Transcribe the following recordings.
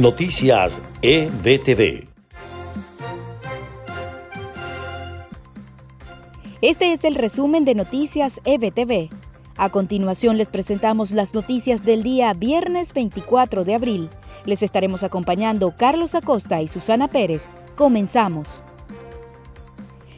Noticias EBTV. Este es el resumen de Noticias EBTV. A continuación les presentamos las noticias del día viernes 24 de abril. Les estaremos acompañando Carlos Acosta y Susana Pérez. Comenzamos.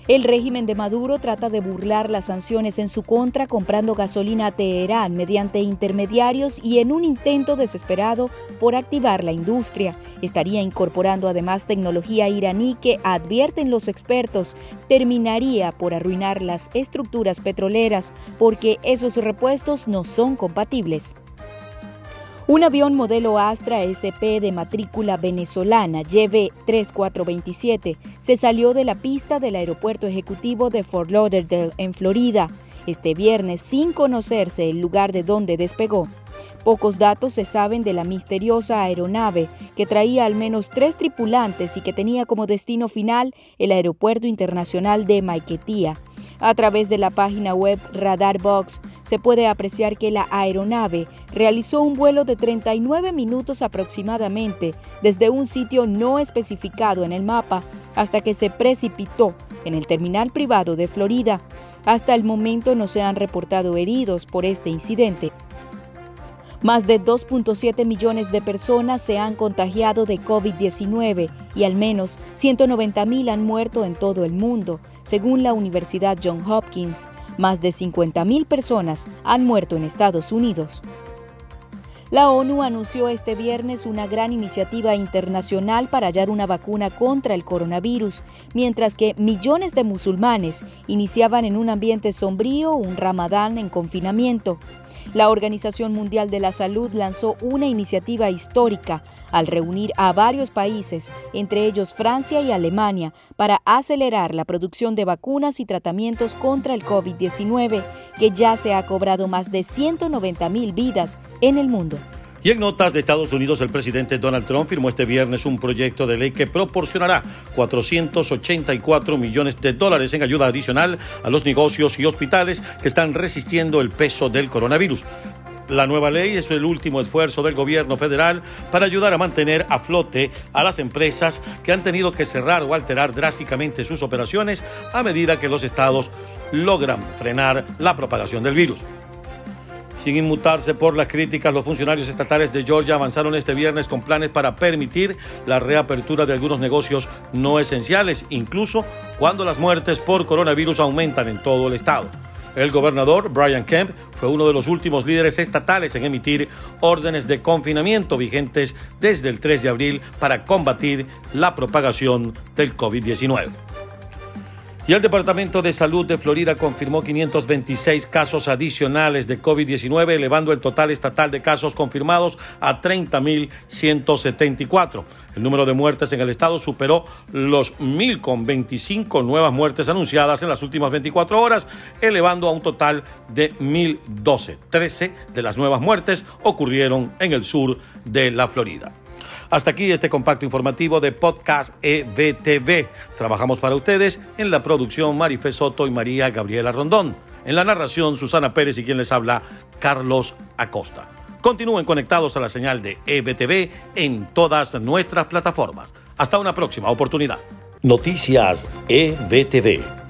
El régimen de Maduro trata de burlar las sanciones en su contra comprando gasolina a Teherán mediante intermediarios y en un intento desesperado por activar la industria. Estaría incorporando además tecnología iraní que, advierten los expertos, terminaría por arruinar las estructuras petroleras porque esos repuestos no son compatibles. Un avión modelo Astra SP de matrícula venezolana YV3427 se salió de la pista del aeropuerto ejecutivo de Fort Lauderdale, en Florida, este viernes sin conocerse el lugar de donde despegó. Pocos datos se saben de la misteriosa aeronave que traía al menos tres tripulantes y que tenía como destino final el Aeropuerto Internacional de Maiquetía. A través de la página web Radar Box se puede apreciar que la aeronave realizó un vuelo de 39 minutos aproximadamente desde un sitio no especificado en el mapa hasta que se precipitó en el terminal privado de Florida. Hasta el momento no se han reportado heridos por este incidente. Más de 2.7 millones de personas se han contagiado de COVID-19 y al menos 190.000 han muerto en todo el mundo. Según la Universidad John Hopkins, más de 50.000 personas han muerto en Estados Unidos. La ONU anunció este viernes una gran iniciativa internacional para hallar una vacuna contra el coronavirus, mientras que millones de musulmanes iniciaban en un ambiente sombrío un ramadán en confinamiento. La Organización Mundial de la Salud lanzó una iniciativa histórica al reunir a varios países, entre ellos Francia y Alemania, para acelerar la producción de vacunas y tratamientos contra el COVID-19, que ya se ha cobrado más de 190 mil vidas en el mundo. Y en notas de Estados Unidos, el presidente Donald Trump firmó este viernes un proyecto de ley que proporcionará 484 millones de dólares en ayuda adicional a los negocios y hospitales que están resistiendo el peso del coronavirus. La nueva ley es el último esfuerzo del gobierno federal para ayudar a mantener a flote a las empresas que han tenido que cerrar o alterar drásticamente sus operaciones a medida que los estados logran frenar la propagación del virus. Sin inmutarse por las críticas, los funcionarios estatales de Georgia avanzaron este viernes con planes para permitir la reapertura de algunos negocios no esenciales, incluso cuando las muertes por coronavirus aumentan en todo el estado. El gobernador Brian Kemp fue uno de los últimos líderes estatales en emitir órdenes de confinamiento vigentes desde el 3 de abril para combatir la propagación del COVID-19. Y el Departamento de Salud de Florida confirmó 526 casos adicionales de COVID-19, elevando el total estatal de casos confirmados a 30.174. El número de muertes en el estado superó los 1.000 con 25 nuevas muertes anunciadas en las últimas 24 horas, elevando a un total de 1.012. 13 de las nuevas muertes ocurrieron en el sur de la Florida. Hasta aquí este compacto informativo de Podcast EBTV. Trabajamos para ustedes en la producción Marife Soto y María Gabriela Rondón. En la narración Susana Pérez y quien les habla Carlos Acosta. Continúen conectados a la señal de EBTV en todas nuestras plataformas. Hasta una próxima oportunidad. Noticias EBTV.